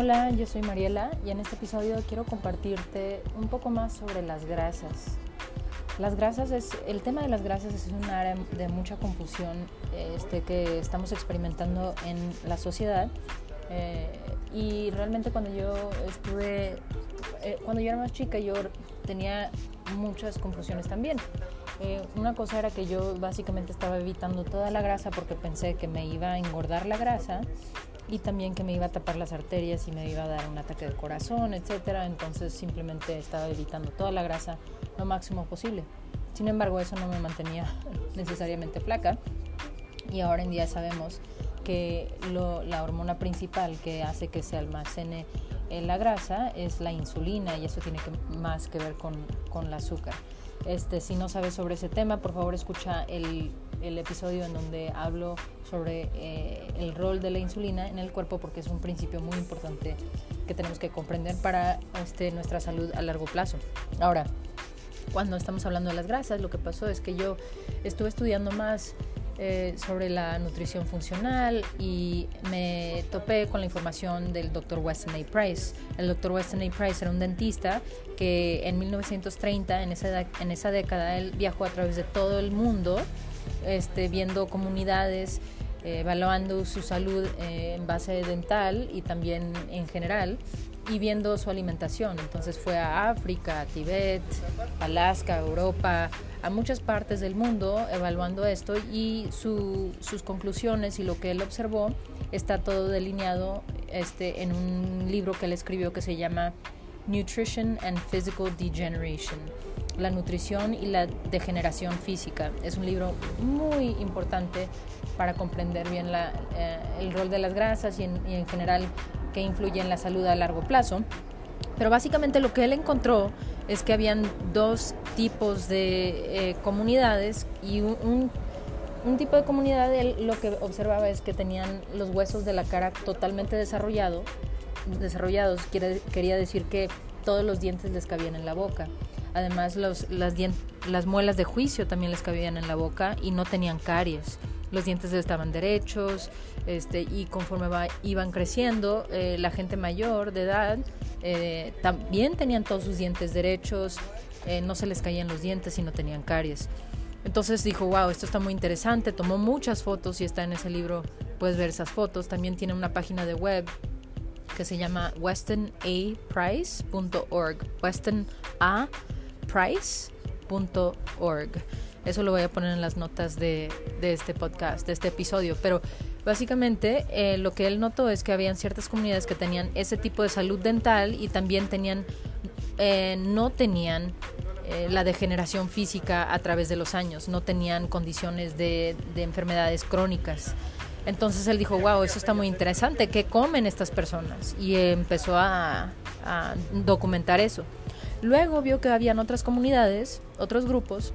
Hola, yo soy Mariela y en este episodio quiero compartirte un poco más sobre las grasas. Las grasas es, el tema de las grasas es un área de mucha confusión este, que estamos experimentando en la sociedad eh, y realmente cuando yo estuve, eh, cuando yo era más chica yo tenía muchas confusiones también. Eh, una cosa era que yo básicamente estaba evitando toda la grasa porque pensé que me iba a engordar la grasa y también que me iba a tapar las arterias y me iba a dar un ataque de corazón, etcétera. Entonces simplemente estaba evitando toda la grasa lo máximo posible. Sin embargo, eso no me mantenía necesariamente flaca y ahora en día sabemos que la hormona principal que hace que se almacene la grasa es la insulina y eso tiene más que ver con, con el azúcar. Este, si no sabes sobre ese tema, por favor escucha el, el episodio en donde hablo sobre eh, el rol de la insulina en el cuerpo porque es un principio muy importante que tenemos que comprender para este, nuestra salud a largo plazo. Ahora, cuando estamos hablando de las grasas, lo que pasó es que yo estuve estudiando más eh, sobre la nutrición funcional y me topé con la información del Dr. Weston A. Price. El Dr. Weston A. Price era un dentista que en 1930, en esa, en esa década, él viajó a través de todo el mundo este, viendo comunidades, eh, evaluando su salud eh, en base dental y también en general y viendo su alimentación. Entonces fue a África, a Tibet, Alaska, Europa, a muchas partes del mundo evaluando esto y sus conclusiones y lo que él observó está todo delineado este, en un libro que él escribió que se llama Nutrition and Physical Degeneration, la nutrición y la degeneración física. Es un libro muy importante para comprender bien la, eh, el rol de las grasas y en, general que influye en la salud a largo plazo. Pero básicamente lo que él encontró es que habían dos tipos de eh, comunidades y un, un, tipo de comunidad lo que observaba es que tenían los huesos de la cara totalmente desarrollado, desarrollados. Quiere, quería decir que todos los dientes les cabían en la boca. Además, los, las, las muelas de juicio también les cabían en la boca y no tenían caries los dientes estaban derechos este, y conforme iban creciendo, eh, la gente mayor de edad eh, también tenían todos sus dientes derechos, eh, no se les caían los dientes y no tenían caries. Entonces dijo, wow, esto está muy interesante, tomó muchas fotos y está en ese libro, puedes ver esas fotos. También tiene una página de web que se llama westonaprice.org, westonaprice.org. Eso lo voy a poner en las notas de, de este podcast, de este episodio. Pero básicamente eh, lo que él notó es que habían ciertas comunidades que tenían ese tipo de salud dental y también tenían, eh, no tenían eh, la degeneración física a través de los años, no tenían condiciones de, de enfermedades crónicas. Entonces él dijo, wow, eso está muy interesante, ¿qué comen estas personas? Y empezó a documentar eso. Luego vio que habían otras comunidades, otros grupos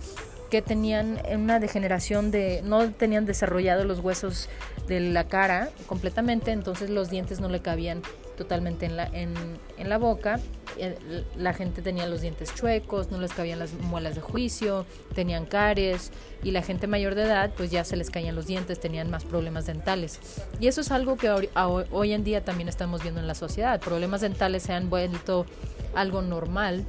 que tenían una degeneración de, no tenían desarrollado los huesos de la cara completamente, entonces los dientes no le cabían totalmente en la, en, en la boca. La gente tenía los dientes chuecos, no les cabían las muelas de juicio, tenían caries y la gente mayor de edad pues ya se les caían los dientes, tenían más problemas dentales. Y eso es algo que hoy en día también estamos viendo en la sociedad. Problemas dentales se han vuelto algo normal,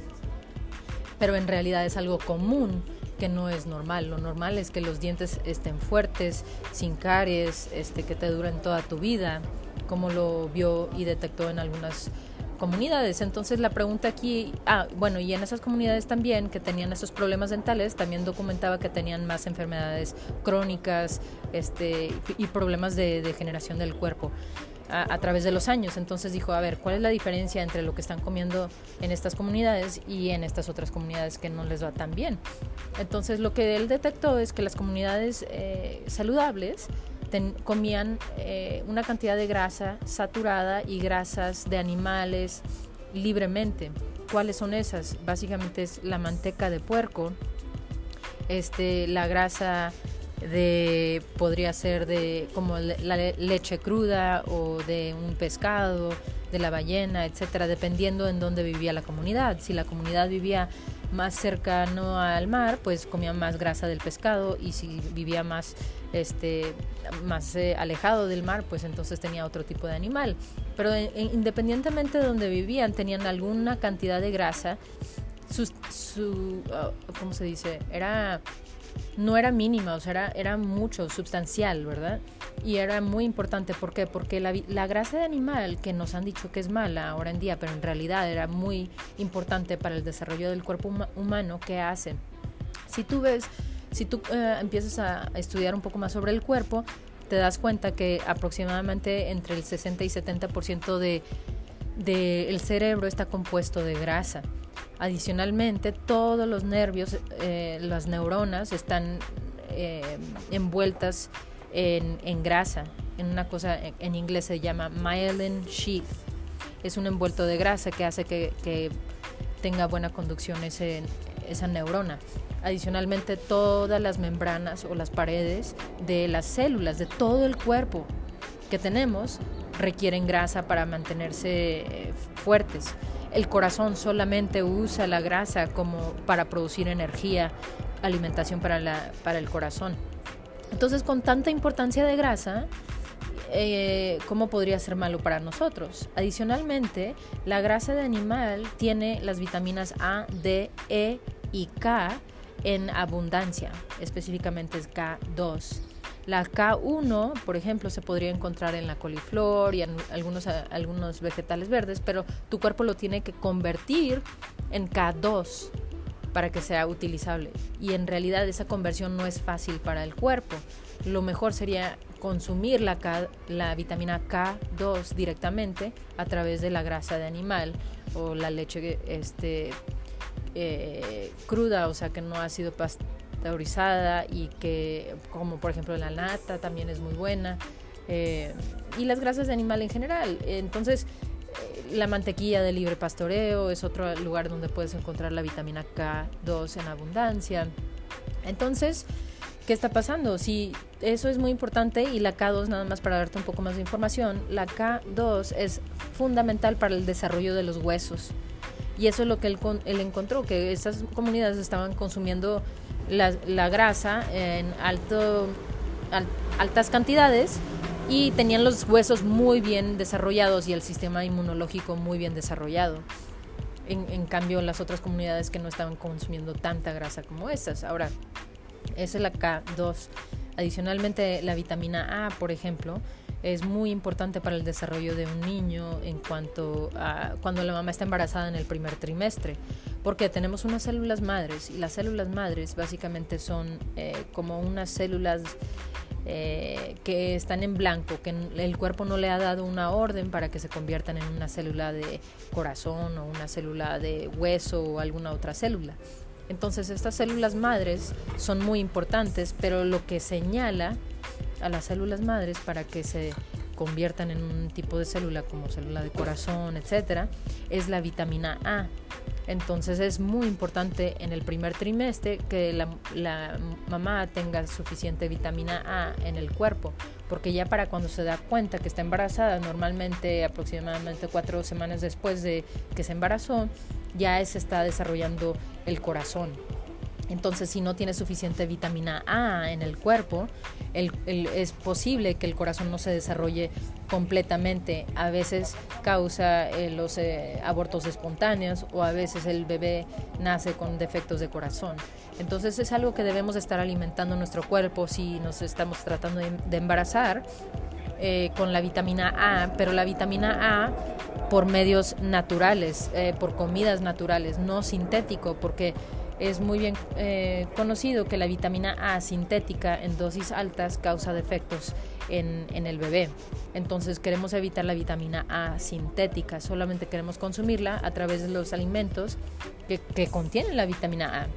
pero en realidad es algo común que no es normal. Lo normal es que los dientes estén fuertes, sin caries, este, que te duren toda tu vida, como lo vio y detectó en algunas comunidades. Entonces la pregunta aquí, ah, bueno, y en esas comunidades también que tenían esos problemas dentales, también documentaba que tenían más enfermedades crónicas este, y problemas de degeneración del cuerpo a, través de los años. Entonces dijo, a ver, ¿cuál es la diferencia entre lo que están comiendo en estas comunidades y en estas otras comunidades que no les va tan bien? Entonces lo que él detectó es que las comunidades eh, saludables comían eh, una cantidad de grasa saturada y grasas de animales libremente. ¿Cuáles son esas? Básicamente es la manteca de puerco, este, la grasa de podría ser de como la leche cruda o de un pescado, de la ballena, etcétera, dependiendo en dónde vivía la comunidad. Si la comunidad vivía más cercano al mar, pues comía más grasa del pescado y si vivía más este más eh, alejado del mar, pues entonces tenía otro tipo de animal. Pero independientemente de donde vivían, tenían alguna cantidad de grasa. Su, su ah, ¿cómo se dice? Era no era mínima, o sea, era, era mucho, sustancial, ¿verdad? Y era muy importante, ¿por qué? Porque la, grasa de animal, que nos han dicho que es mala ahora en día, pero en realidad era muy importante para el desarrollo del cuerpo humano, ¿qué hace? Si tú ves, si tú eh, empiezas a estudiar un poco más sobre el cuerpo, te das cuenta que aproximadamente entre el 60 y 70% de, de cerebro está compuesto de grasa. Adicionalmente, todos los nervios, eh, las neuronas están eh, envueltas en, grasa, en una cosa en inglés se llama myelin sheath. Es un envuelto de grasa que hace que, tenga buena conducción ese, esa neurona. Adicionalmente, todas las membranas o las paredes de las células de todo el cuerpo que tenemos requieren grasa para mantenerse eh, fuertes el corazón solamente usa la grasa como para producir energía, alimentación para, la, para el corazón. Entonces, con tanta importancia de grasa, eh, ¿cómo podría ser malo para nosotros? Adicionalmente, la grasa de animal tiene las vitaminas A, D, E y K en abundancia, específicamente es K2. La K1, por ejemplo, se podría encontrar en la coliflor y en algunos, algunos vegetales verdes, pero tu cuerpo lo tiene que convertir en K2 para que sea utilizable. Y en realidad esa conversión no es fácil para el cuerpo. Lo mejor sería consumir la, la vitamina K2 directamente a través de la grasa de animal o la leche este, eh, cruda, o sea que no ha sido y que, como por ejemplo la nata también es muy buena, eh, y las grasas de animal en general. Entonces, eh, la mantequilla de libre pastoreo es otro lugar donde puedes encontrar la vitamina K2 en abundancia. Entonces, ¿qué está pasando? Si eso es muy importante y la K2, nada más para darte un poco más de información, la K2 es fundamental para el desarrollo de los huesos. Y eso es lo que él, él encontró, que estas comunidades estaban consumiendo la, grasa en alto, altas cantidades y tenían los huesos muy bien desarrollados y el sistema inmunológico muy bien desarrollado. En, cambio, las otras comunidades que no estaban consumiendo tanta grasa como estas. Ahora, esa es la K2. Adicionalmente, la vitamina A, por ejemplo, es muy importante para el desarrollo de un niño en cuanto cuando la mamá está embarazada en el primer trimestre, porque tenemos unas células madres y las células madres básicamente son eh, como unas células eh, que están en blanco, que el cuerpo no le ha dado una orden para que se conviertan en una célula de corazón o una célula de hueso o alguna otra célula. Entonces estas células madres son muy importantes, pero lo que señala a las células madres para que se conviertan en un tipo de célula como célula de corazón, etcétera, es la vitamina A. Entonces es muy importante en el primer trimestre que la, mamá tenga suficiente vitamina A en el cuerpo, porque ya para cuando se da cuenta que está embarazada, normalmente aproximadamente cuatro semanas después de que se embarazó, ya se está desarrollando el corazón. Entonces, si no tiene suficiente vitamina A en el cuerpo, es posible que el corazón no se desarrolle completamente. A veces causa eh, los eh, abortos espontáneos o a veces el bebé nace con defectos de corazón. Entonces, es algo que debemos estar alimentando nuestro cuerpo si nos estamos tratando de, embarazar. Eh, con la vitamina A, pero la vitamina A por medios naturales, por comidas naturales, no sintético, porque es muy bien eh, conocido que la vitamina A sintética en dosis altas causa defectos en, el bebé. Entonces queremos evitar la vitamina A sintética, solamente queremos consumirla a través de los alimentos que, que contienen la vitamina A.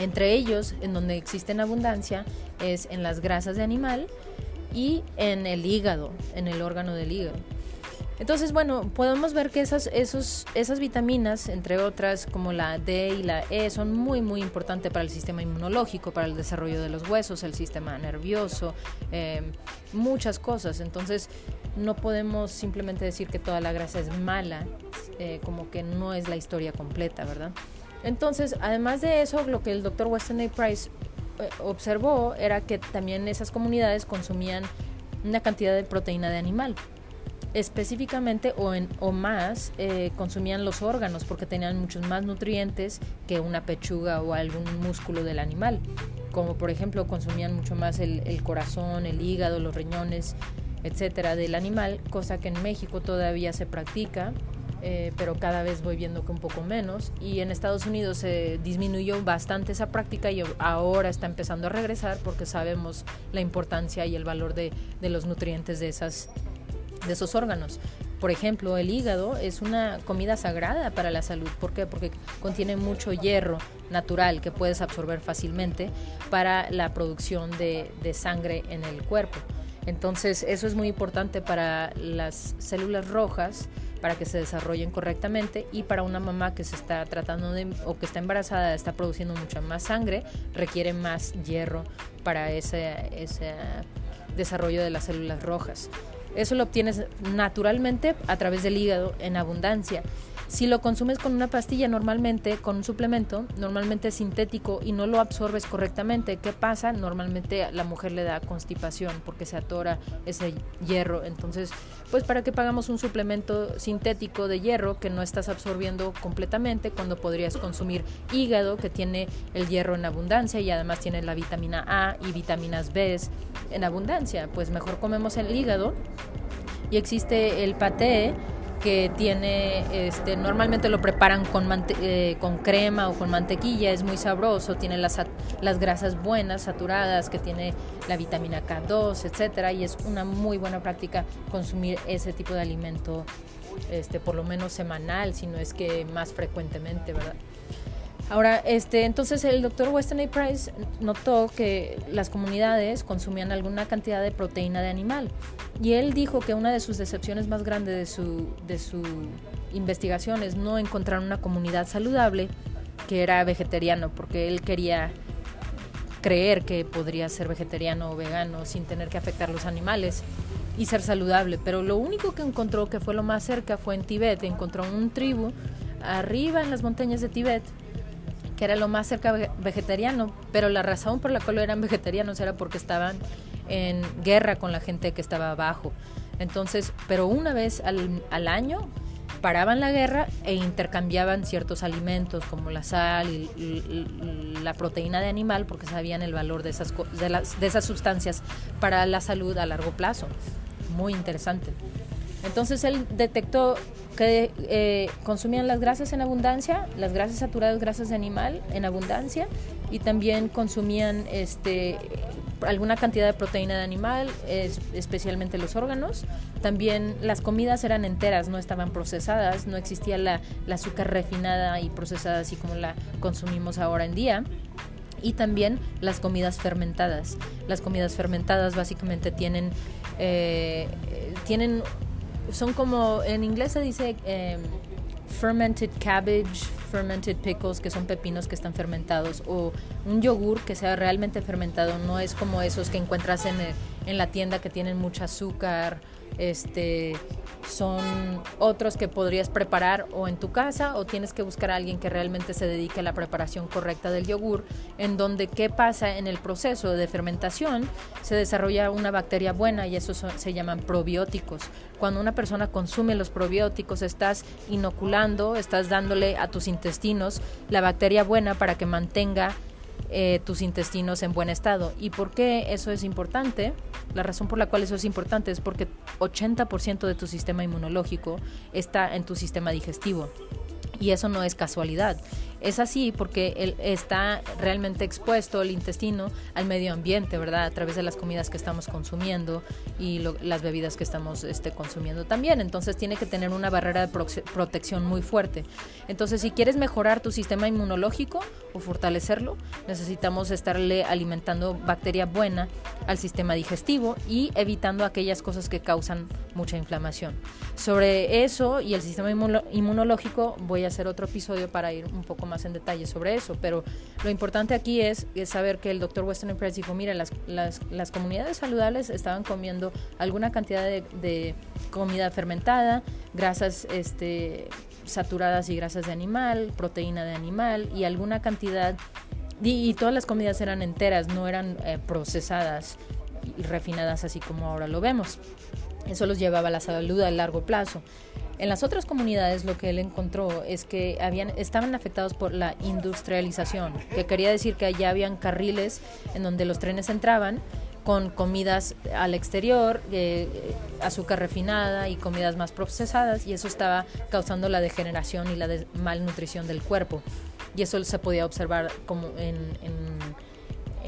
Entre ellos, en donde existe en abundancia, es en las grasas de animal y en el hígado, en el órgano del hígado. Entonces, bueno, podemos ver que esas, esas vitaminas, entre otras como la D y la E, son muy, muy importantes para el sistema inmunológico, para el desarrollo de los huesos, el sistema nervioso, eh, muchas cosas. Entonces, no podemos simplemente decir que toda la grasa es mala, eh, como que no es la historia completa, ¿verdad? Entonces, además de eso, lo que el doctor Weston A. Price eh, observó era que también esas comunidades consumían una cantidad de proteína de animal. Específicamente o, en, o más eh, consumían los órganos porque tenían muchos más nutrientes que una pechuga o algún músculo del animal. Como por ejemplo consumían mucho más el, corazón, el hígado, los riñones, etcétera, del animal, cosa que en México todavía se practica eh, pero cada vez voy viendo que un poco menos. Y en Estados Unidos se disminuyó bastante esa práctica y ahora está empezando a regresar porque sabemos la importancia y el valor de los nutrientes de, esas, de esos órganos. Por ejemplo, el hígado es una comida sagrada para la salud. ¿Por qué? Porque contiene mucho hierro natural que puedes absorber fácilmente para la producción de, sangre en el cuerpo. Entonces, eso es muy importante para las células rojas para que se desarrollen correctamente y para una mamá que se está tratando o que está embarazada está produciendo mucha más sangre requiere más hierro para ese desarrollo de las células rojas. Eso lo obtienes naturalmente a través del hígado en abundancia si lo consumes con una pastilla normalmente, con un suplemento, normalmente sintético y no lo absorbes correctamente, ¿qué pasa? Normalmente la mujer le da constipación porque se atora ese hierro. Entonces, pues para qué pagamos un suplemento sintético de hierro que no estás absorbiendo completamente cuando podrías consumir hígado que tiene el hierro en abundancia y además tiene la vitamina A y vitaminas B en abundancia. Pues mejor comemos el hígado y existe el paté que tiene, este, normalmente lo preparan con, eh, con crema o con mantequilla, es muy sabroso, tiene las, las grasas buenas, saturadas, que tiene la vitamina K2, etcétera, y es una muy buena práctica consumir ese tipo de alimento, este, por lo menos semanal, si no es que más frecuentemente, ¿verdad? Ahora, este, entonces el doctor Weston A. Price notó que las comunidades consumían alguna cantidad de proteína de animal y él dijo que una de sus decepciones más grandes de su, de investigación es no encontrar una comunidad saludable que era vegetariano, porque él quería creer que podría ser vegetariano o vegano sin tener que afectar los animales y ser saludable. Pero lo único que encontró que fue lo más cerca fue en Tibet. Encontró un tribu arriba en las montañas de Tibet que era lo más cerca vegetariano, pero la razón por la cual eran vegetarianos era porque estaban en guerra con la gente que estaba abajo. Entonces, pero una vez al, al año paraban la guerra e intercambiaban ciertos alimentos como la sal y, la proteína de animal porque sabían el valor de esas, de, las, de esas sustancias para la salud a largo plazo. Muy interesante. Entonces él detectó que eh, consumían las grasas en abundancia, las grasas saturadas, grasas de animal en abundancia y también consumían este, alguna cantidad de proteína de animal, especialmente los órganos. También las comidas eran enteras, no estaban procesadas, no existía la, azúcar refinada y procesada así como la consumimos ahora en día y también las comidas fermentadas. Las comidas fermentadas básicamente tienen, eh, tienen son como, en inglés se dice em, fermented cabbage, fermented pickles, que son pepinos que están fermentados, o un yogur que sea realmente fermentado, no es como esos que encuentras en, en la tienda que tienen mucho azúcar, este, son otros que podrías preparar o en tu casa o tienes que buscar a alguien que realmente se dedique a la preparación correcta del yogur, en donde qué pasa en el proceso de fermentación, se desarrolla una bacteria buena y eso se llaman probióticos. Cuando una persona consume los probióticos, estás inoculando, estás dándole a tus intestinos la bacteria buena para que mantenga eh, tus intestinos en buen estado. ¿Y por qué eso es importante? La razón por la cual eso es importante es porque 80% de tu sistema inmunológico está en tu sistema digestivo. Y eso no es casualidad. Es así porque él está realmente expuesto el intestino al medio ambiente, ¿verdad? A través de las comidas que estamos consumiendo y las bebidas que estamos este, consumiendo también. Entonces tiene que tener una barrera de protección muy fuerte. Entonces si quieres mejorar tu sistema inmunológico o fortalecerlo, necesitamos estarle alimentando bacteria buena al sistema digestivo y evitando aquellas cosas que causan mucha inflamación. Sobre eso y el sistema inmunológico voy a hacer otro episodio para ir un poco más en detalle sobre eso, pero lo importante aquí es, saber que el doctor Weston Press dijo, mira, las, las, las, comunidades saludables estaban comiendo alguna cantidad de, de comida fermentada, grasas este, saturadas y grasas de animal, proteína de animal y alguna cantidad, y, todas las comidas eran enteras, no eran eh, procesadas y refinadas así como ahora lo vemos. Eso los llevaba a la salud a largo plazo. En las otras comunidades lo que él encontró es que habían, estaban afectados por la industrialización, que quería decir que allá habían carriles en donde los trenes entraban con comidas al exterior, eh, azúcar refinada y comidas más procesadas, y eso estaba causando la degeneración y la malnutrición del cuerpo. Y eso se podía observar como en,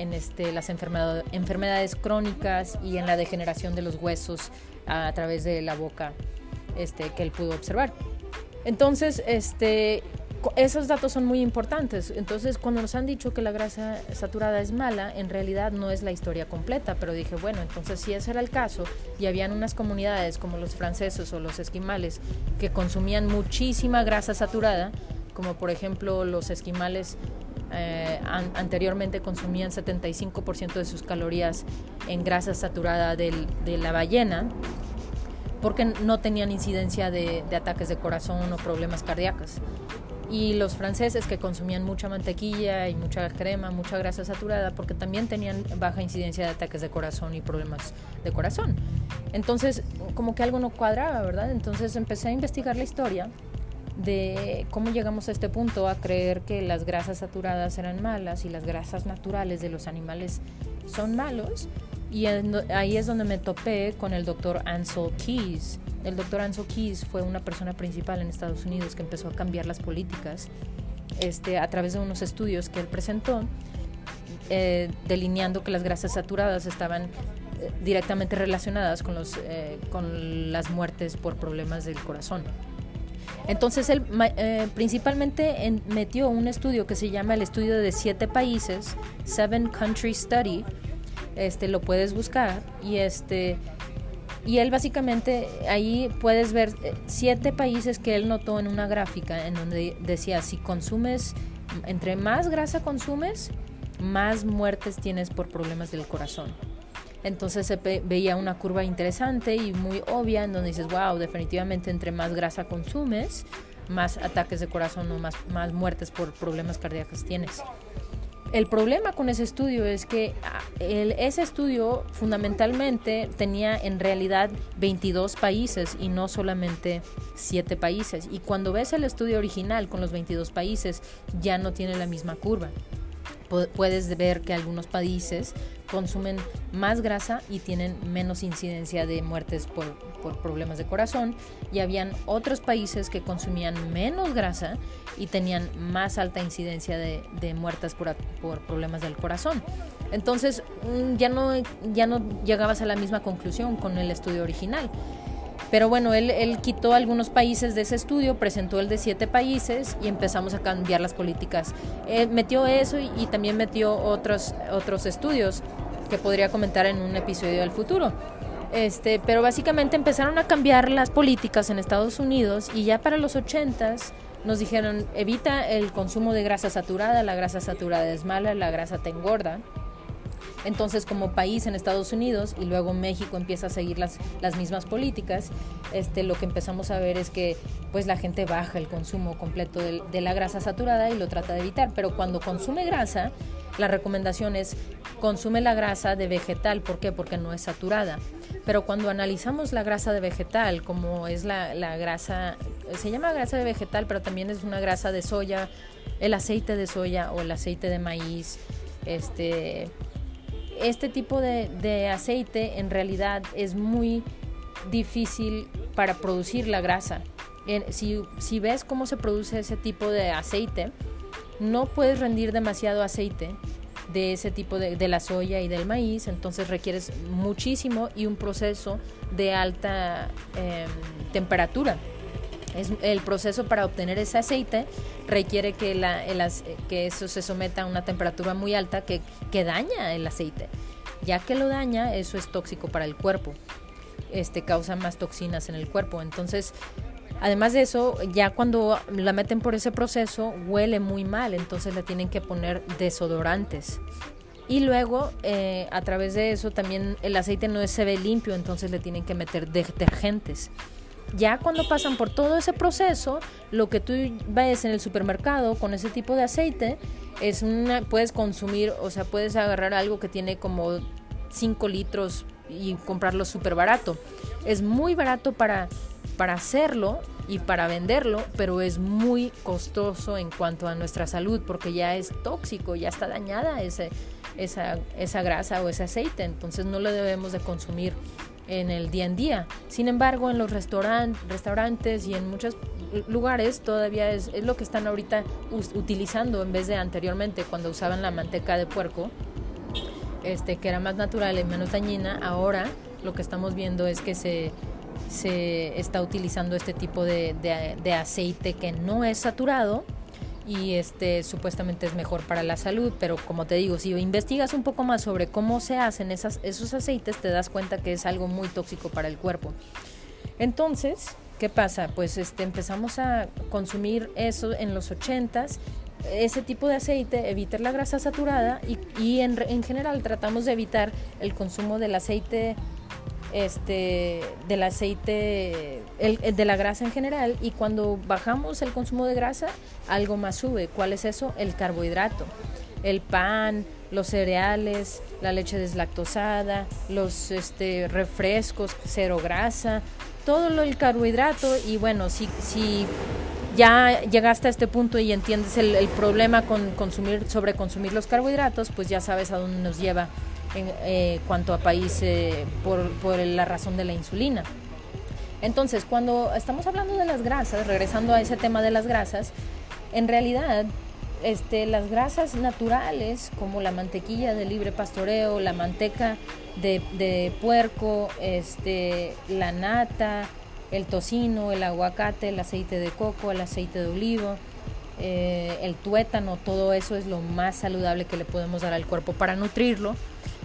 este, las enfermedades crónicas y en la degeneración de los huesos a, través de la boca este, que él pudo observar. Entonces, este, esos datos son muy importantes. Entonces, cuando nos han dicho que la grasa saturada es mala, en realidad no es la historia completa, pero dije, bueno, entonces si ese era el caso, y habían unas comunidades como los franceses o los esquimales que consumían muchísima grasa saturada, como por ejemplo los esquimales eh, anteriormente consumían 75% de sus calorías en grasa saturada de la ballena, porque no tenían incidencia de, de ataques de corazón o problemas cardíacos y los franceses que consumían mucha mantequilla y mucha crema, mucha grasa saturada, porque también tenían baja incidencia de ataques de corazón y problemas de corazón. Entonces, como que algo no cuadraba, ¿verdad? Entonces empecé a investigar la historia de cómo llegamos a este punto a creer que las grasas saturadas eran malas y las grasas naturales de los animales son malos. Y ahí es donde me topé con el doctor Ansel Keys, el doctor Ansel Keys fue una persona principal en Estados Unidos que empezó a cambiar las políticas este, a través de unos estudios que él presentó, eh, delineando que las grasas saturadas estaban eh, directamente relacionadas con, los, eh, con las muertes por problemas del corazón. Entonces él principalmente metió un estudio que se llama el estudio de siete países, Seven Country Study, este lo puedes buscar y este y él básicamente, ahí puedes ver eh, siete países que él notó en una gráfica en donde decía, si consumes, entre más grasa consumes, más muertes tienes por problemas del corazón. Entonces se veía una curva interesante y muy obvia en donde dices, wow, definitivamente entre más grasa consumes, más ataques de corazón o más, más muertes por problemas cardíacos tienes. El problema con ese estudio es que ah, ese estudio fundamentalmente tenía en realidad 22 países y no solamente 7 países. Y cuando ves el estudio original con los 22 países ya no tiene la misma curva puedes ver que algunos países consumen más grasa y tienen menos incidencia de muertes por, problemas de corazón y habían otros países que consumían menos grasa y tenían más alta incidencia de, muertes por, por, problemas del corazón. Entonces mm, ya no, ya no llegabas a la misma conclusión con el estudio original. Pero bueno, él, él, quitó algunos países de ese estudio, presentó el de siete países y empezamos a cambiar las políticas. Eh, metió eso y, también metió otros, otros estudios que podría comentar en un episodio del futuro. Este, pero básicamente empezaron a cambiar las políticas en Estados Unidos y ya para los ochentas nos dijeron evita el consumo de grasa saturada, la grasa saturada es mala, la grasa te engorda. Entonces, como país en Estados Unidos y luego México empieza a seguir las, las mismas políticas, este, lo que empezamos a ver es que pues la gente baja el consumo completo de, la grasa saturada y lo trata de evitar. Pero cuando consume grasa, la recomendación es consume la grasa de vegetal. ¿Por qué? Porque no es saturada. Pero cuando analizamos la grasa de vegetal, como es la, la grasa, se llama grasa de vegetal, pero también es una grasa de soya, el aceite de soya o el aceite de maíz, este este tipo de, aceite en realidad es muy difícil para producir la grasa. si, ves cómo se produce ese tipo de aceite, no puedes rendir demasiado aceite de ese tipo de, la soya y del maíz, entonces requieres muchísimo y un proceso de alta em, temperatura. El proceso para obtener ese aceite requiere que, eso se someta a una temperatura muy alta que, que daña el aceite. Ya que lo daña, eso es tóxico para el cuerpo. Este causa más toxinas en el cuerpo. Entonces, además de eso, ya cuando la meten por ese proceso, huele muy mal. Entonces le tienen que poner desodorantes. Y luego, eh, a través de eso, también el aceite no se ve limpio, entonces le tienen que meter detergentes Ya cuando pasan por todo ese proceso, lo que tú ves en el supermercado con ese tipo de aceite es una, puedes consumir, o sea, puedes agarrar algo que tiene como 5 litros y comprarlo súper barato. Es muy barato para, para hacerlo y para venderlo, pero es muy costoso en cuanto a nuestra salud porque ya es tóxico, ya está dañada ese, esa, esa grasa o ese aceite, entonces no lo debemos de consumir en el día en día. Sin embargo, en los restaurantes y en muchos lugares todavía es, es lo que están ahorita utilizando en vez de anteriormente cuando usaban la manteca de puerco, este, que era más natural y menos dañina. Ahora lo que estamos viendo es que se se está utilizando este tipo de, de, aceite que no es saturado y este supuestamente es mejor para la salud, pero como te digo, si investigas un poco más sobre cómo se hacen esas, esos aceites, te das cuenta que es algo muy tóxico para el cuerpo. Entonces, ¿qué pasa? Pues este, empezamos a consumir eso en los 80s, ese tipo de aceite, evitar la grasa saturada y, y en, en general tratamos de evitar el consumo del aceite este, del aceite, el, de la grasa en general, y cuando bajamos el consumo de grasa, algo más sube. ¿Cuál es eso? El carbohidrato. El pan, los cereales, la leche deslactosada, los este, refrescos, cero grasa, todo lo, el carbohidrato. Y bueno, si, si ya llegaste a este punto y entiendes el, el problema con consumir, sobre consumir los carbohidratos, pues ya sabes a dónde nos lleva en eh, cuanto a país por, por la razón de la insulina. Entonces, cuando estamos hablando de las grasas, regresando a ese tema de las grasas, en realidad este, las grasas naturales como la mantequilla de libre pastoreo, la manteca de, puerco, este, la nata, el tocino, el aguacate, el aceite de coco, el aceite de olivo, eh, el tuétano, todo eso es lo más saludable que le podemos dar al cuerpo para nutrirlo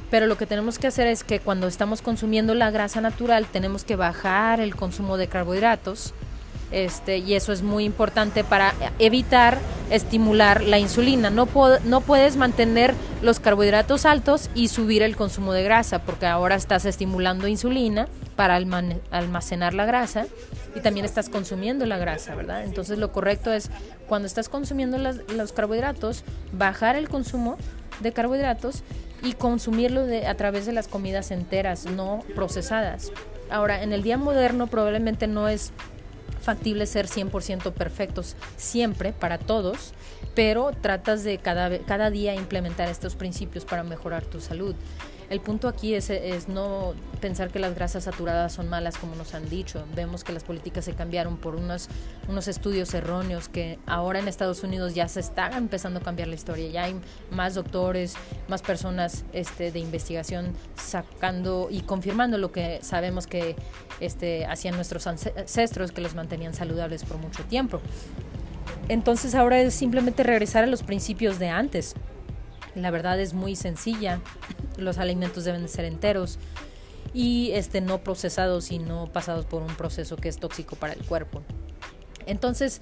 pero lo que tenemos que hacer es que cuando estamos consumiendo la grasa natural tenemos que bajar el consumo de carbohidratos este, y eso es muy importante para evitar estimular la insulina. No, no puedes mantener los carbohidratos altos y subir el consumo de grasa porque ahora estás estimulando insulina para almacenar la grasa y también estás consumiendo la grasa, ¿verdad? Entonces lo correcto es cuando estás consumiendo los carbohidratos, bajar el consumo de carbohidratos y consumirlo de, a través de las comidas enteras, no procesadas. Ahora, en el día moderno probablemente no es factible ser 100% perfectos siempre para todos, pero tratas de cada, cada día implementar estos principios para mejorar tu salud. El punto aquí es, no pensar que las grasas saturadas son malas como nos han dicho. Vemos que las políticas se cambiaron por unos, unos estudios erróneos que ahora en Estados Unidos ya se está empezando a cambiar la historia. Ya hay más doctores, más personas este, de investigación sacando y confirmando lo que sabemos que este, hacían nuestros ancestros, que los mantenían saludables por mucho tiempo. Entonces ahora es simplemente regresar a los principios de antes. La verdad es muy sencilla. Los alimentos deben de ser enteros y este, no procesados y no pasados por un proceso que es tóxico para el cuerpo. Entonces,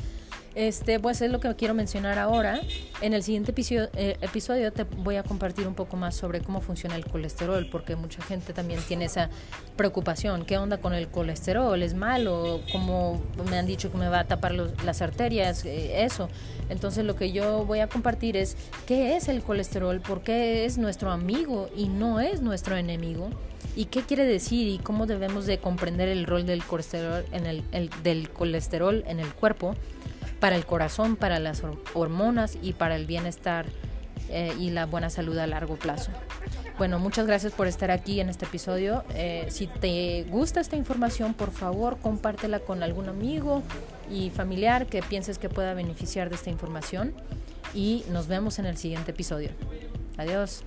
este, pues es lo que quiero mencionar ahora. En el siguiente episodio, eh, episodio, te voy a compartir un poco más sobre cómo funciona el colesterol, porque mucha gente también tiene esa preocupación. ¿Qué onda con el colesterol? ¿Es malo? ¿Cómo me han dicho que me va a tapar las arterias? Eh, eso. Entonces lo que yo voy a compartir es qué es el colesterol, por qué es nuestro amigo y no es nuestro enemigo. ¿Y qué quiere decir y cómo debemos de comprender el rol del colesterol en el, del colesterol en el cuerpo? Para el corazón, para las hormonas y para el bienestar eh, y la buena salud a largo plazo. Bueno, muchas gracias por estar aquí en este episodio. Eh, si te gusta esta información, por favor, compártela con algún amigo y familiar que pienses que pueda beneficiar de esta información. Y nos vemos en el siguiente episodio. Adiós.